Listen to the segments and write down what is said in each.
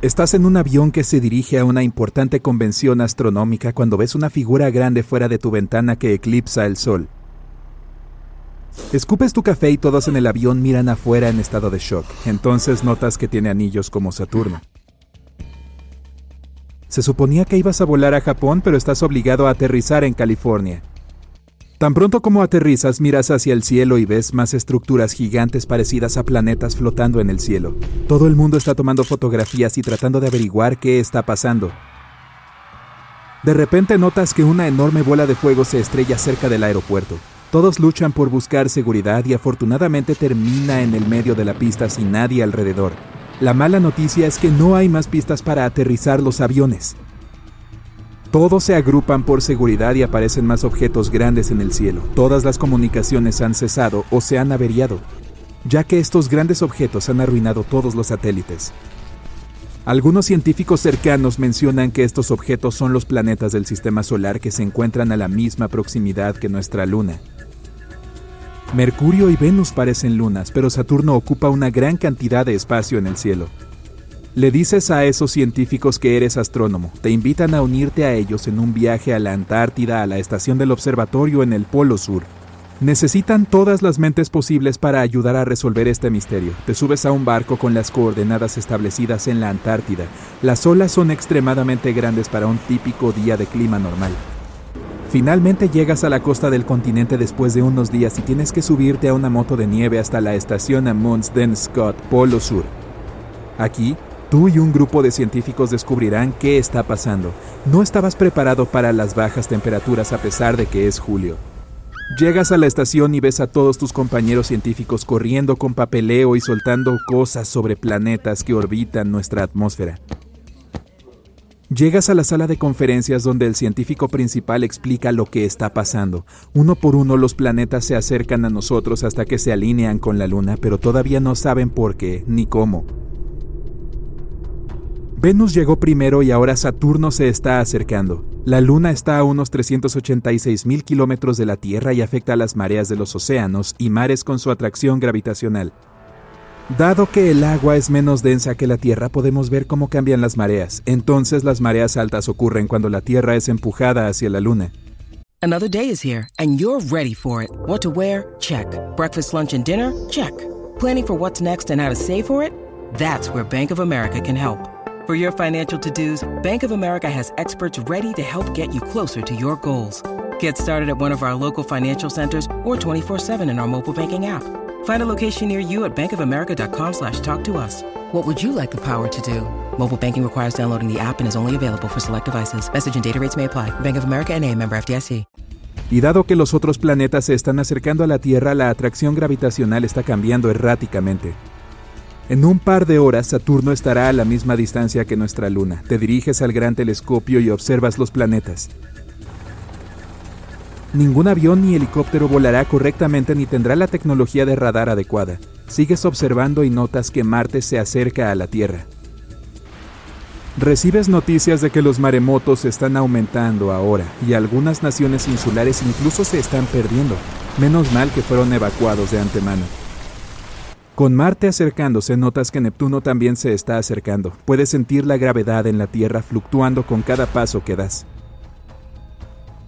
Estás en un avión que se dirige a una importante convención astronómica cuando ves una figura grande fuera de tu ventana que eclipsa el sol. Escupes tu café y todos en el avión miran afuera en estado de shock. Entonces notas que tiene anillos como Saturno. Se suponía que ibas a volar a Japón, pero estás obligado a aterrizar en California. Tan pronto como aterrizas, miras hacia el cielo y ves más estructuras gigantes parecidas a planetas flotando en el cielo. Todo el mundo está tomando fotografías y tratando de averiguar qué está pasando. De repente notas que una enorme bola de fuego se estrella cerca del aeropuerto. Todos luchan por buscar seguridad y afortunadamente termina en el medio de la pista sin nadie alrededor. La mala noticia es que no hay más pistas para aterrizar los aviones. Todos se agrupan por seguridad y aparecen más objetos grandes en el cielo. Todas las comunicaciones han cesado o se han averiado, ya que estos grandes objetos han arruinado todos los satélites. Algunos científicos cercanos mencionan que estos objetos son los planetas del sistema solar que se encuentran a la misma proximidad que nuestra Luna. Mercurio y Venus parecen lunas, pero Saturno ocupa una gran cantidad de espacio en el cielo. Le dices a esos científicos que eres astrónomo, te invitan a unirte a ellos en un viaje a la Antártida, a la estación del observatorio en el Polo Sur. Necesitan todas las mentes posibles para ayudar a resolver este misterio. Te subes a un barco con las coordenadas establecidas en la Antártida. Las olas son extremadamente grandes para un típico día de clima normal. Finalmente llegas a la costa del continente después de unos días y tienes que subirte a una moto de nieve hasta la estación Amundsen Scott, Polo Sur. Aquí Tú y un grupo de científicos descubrirán qué está pasando. No estabas preparado para las bajas temperaturas a pesar de que es julio. Llegas a la estación y ves a todos tus compañeros científicos corriendo con papeleo y soltando cosas sobre planetas que orbitan nuestra atmósfera. Llegas a la sala de conferencias donde el científico principal explica lo que está pasando. Uno por uno los planetas se acercan a nosotros hasta que se alinean con la Luna, pero todavía no saben por qué ni cómo. Venus llegó primero y ahora Saturno se está acercando. La Luna está a unos 386 mil kilómetros de la Tierra y afecta a las mareas de los océanos y mares con su atracción gravitacional. Dado que el agua es menos densa que la Tierra, podemos ver cómo cambian las mareas. Entonces las mareas altas ocurren cuando la Tierra es empujada hacia la Luna. Another day is here and you're ready for it. What to wear? Check. Breakfast, lunch and dinner? Check. Planning for what's next and how to save for it? That's where Bank of America can help. For your financial to-dos, Bank of America has experts ready to help get you closer to your goals. Get started at one of our local financial centers or 24-7 in our mobile banking app. Find a location near you at bankofamerica.com slash talk to us. What would you like the power to do? Mobile banking requires downloading the app and is only available for select devices. Message and data rates may apply. Bank of America and a member FDIC. Y dado que los otros planetas se están acercando a la Tierra, la atracción gravitacional está cambiando erráticamente. En un par de horas Saturno estará a la misma distancia que nuestra Luna. Te diriges al gran telescopio y observas los planetas. Ningún avión ni helicóptero volará correctamente ni tendrá la tecnología de radar adecuada. Sigues observando y notas que Marte se acerca a la Tierra. Recibes noticias de que los maremotos están aumentando ahora y algunas naciones insulares incluso se están perdiendo. Menos mal que fueron evacuados de antemano. Con Marte acercándose, notas que Neptuno también se está acercando. Puedes sentir la gravedad en la Tierra fluctuando con cada paso que das.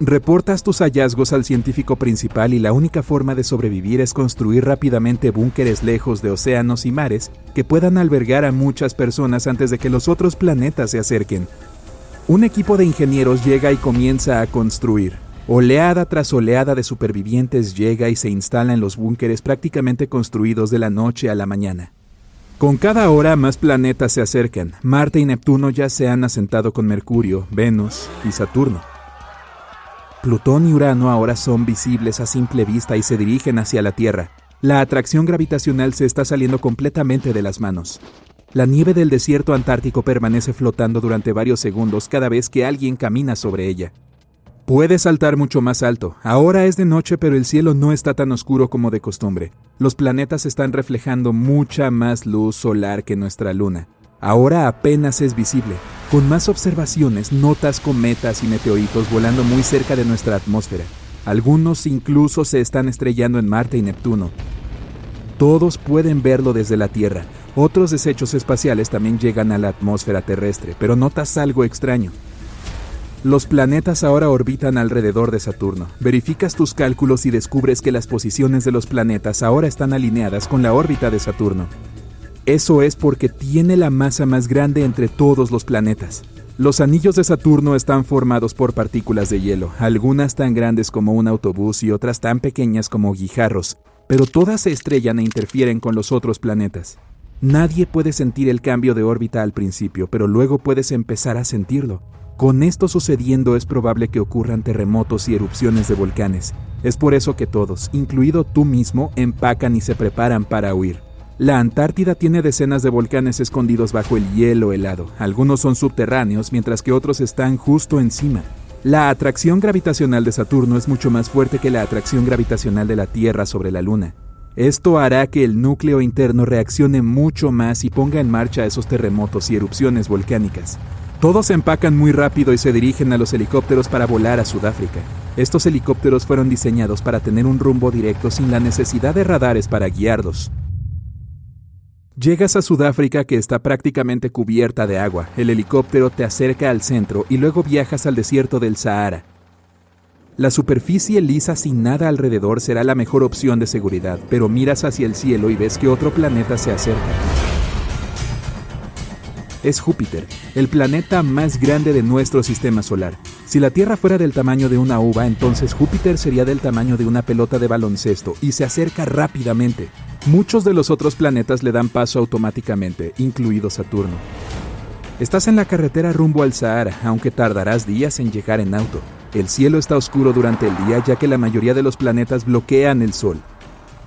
Reportas tus hallazgos al científico principal y la única forma de sobrevivir es construir rápidamente búnkeres lejos de océanos y mares que puedan albergar a muchas personas antes de que los otros planetas se acerquen. Un equipo de ingenieros llega y comienza a construir. Oleada tras oleada de supervivientes llega y se instala en los búnkeres prácticamente construidos de la noche a la mañana. Con cada hora más planetas se acercan. Marte y Neptuno ya se han asentado con Mercurio, Venus y Saturno. Plutón y Urano ahora son visibles a simple vista y se dirigen hacia la Tierra. La atracción gravitacional se está saliendo completamente de las manos. La nieve del desierto antártico permanece flotando durante varios segundos cada vez que alguien camina sobre ella. Puede saltar mucho más alto. Ahora es de noche, pero el cielo no está tan oscuro como de costumbre. Los planetas están reflejando mucha más luz solar que nuestra luna. Ahora apenas es visible. Con más observaciones, notas cometas y meteoritos volando muy cerca de nuestra atmósfera. Algunos incluso se están estrellando en Marte y Neptuno. Todos pueden verlo desde la Tierra. Otros desechos espaciales también llegan a la atmósfera terrestre, pero notas algo extraño. Los planetas ahora orbitan alrededor de Saturno. Verificas tus cálculos y descubres que las posiciones de los planetas ahora están alineadas con la órbita de Saturno. Eso es porque tiene la masa más grande entre todos los planetas. Los anillos de Saturno están formados por partículas de hielo, algunas tan grandes como un autobús y otras tan pequeñas como guijarros, pero todas se estrellan e interfieren con los otros planetas. Nadie puede sentir el cambio de órbita al principio, pero luego puedes empezar a sentirlo. Con esto sucediendo es probable que ocurran terremotos y erupciones de volcanes. Es por eso que todos, incluido tú mismo, empacan y se preparan para huir. La Antártida tiene decenas de volcanes escondidos bajo el hielo helado. Algunos son subterráneos, mientras que otros están justo encima. La atracción gravitacional de Saturno es mucho más fuerte que la atracción gravitacional de la Tierra sobre la Luna. Esto hará que el núcleo interno reaccione mucho más y ponga en marcha esos terremotos y erupciones volcánicas. Todos se empacan muy rápido y se dirigen a los helicópteros para volar a Sudáfrica. Estos helicópteros fueron diseñados para tener un rumbo directo sin la necesidad de radares para guiarlos. Llegas a Sudáfrica que está prácticamente cubierta de agua. El helicóptero te acerca al centro y luego viajas al desierto del Sahara. La superficie lisa sin nada alrededor será la mejor opción de seguridad, pero miras hacia el cielo y ves que otro planeta se acerca es Júpiter, el planeta más grande de nuestro sistema solar. Si la Tierra fuera del tamaño de una uva, entonces Júpiter sería del tamaño de una pelota de baloncesto y se acerca rápidamente. Muchos de los otros planetas le dan paso automáticamente, incluido Saturno. Estás en la carretera rumbo al Sahara, aunque tardarás días en llegar en auto. El cielo está oscuro durante el día ya que la mayoría de los planetas bloquean el Sol.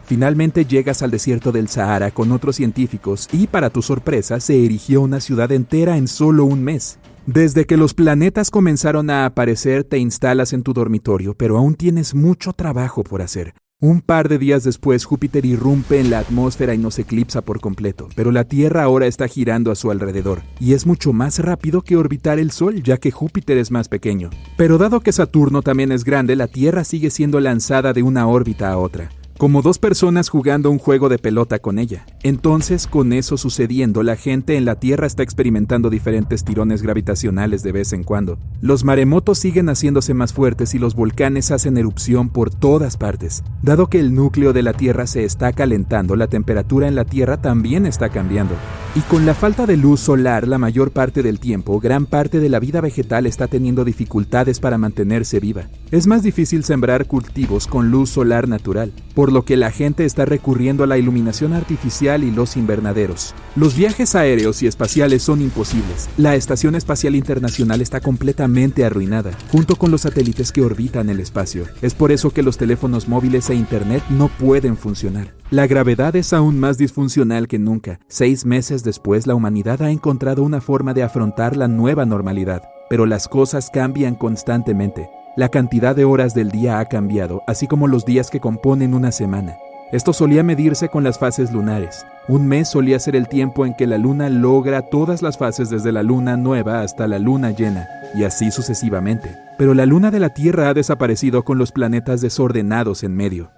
Finalmente llegas al desierto del Sahara con otros científicos y para tu sorpresa se erigió una ciudad entera en solo un mes. Desde que los planetas comenzaron a aparecer te instalas en tu dormitorio, pero aún tienes mucho trabajo por hacer. Un par de días después Júpiter irrumpe en la atmósfera y nos eclipsa por completo, pero la Tierra ahora está girando a su alrededor, y es mucho más rápido que orbitar el Sol, ya que Júpiter es más pequeño. Pero dado que Saturno también es grande, la Tierra sigue siendo lanzada de una órbita a otra como dos personas jugando un juego de pelota con ella. Entonces, con eso sucediendo, la gente en la Tierra está experimentando diferentes tirones gravitacionales de vez en cuando. Los maremotos siguen haciéndose más fuertes y los volcanes hacen erupción por todas partes. Dado que el núcleo de la Tierra se está calentando, la temperatura en la Tierra también está cambiando. Y con la falta de luz solar la mayor parte del tiempo, gran parte de la vida vegetal está teniendo dificultades para mantenerse viva. Es más difícil sembrar cultivos con luz solar natural por lo que la gente está recurriendo a la iluminación artificial y los invernaderos. Los viajes aéreos y espaciales son imposibles. La Estación Espacial Internacional está completamente arruinada, junto con los satélites que orbitan el espacio. Es por eso que los teléfonos móviles e Internet no pueden funcionar. La gravedad es aún más disfuncional que nunca. Seis meses después, la humanidad ha encontrado una forma de afrontar la nueva normalidad, pero las cosas cambian constantemente. La cantidad de horas del día ha cambiado, así como los días que componen una semana. Esto solía medirse con las fases lunares. Un mes solía ser el tiempo en que la luna logra todas las fases desde la luna nueva hasta la luna llena, y así sucesivamente. Pero la luna de la Tierra ha desaparecido con los planetas desordenados en medio.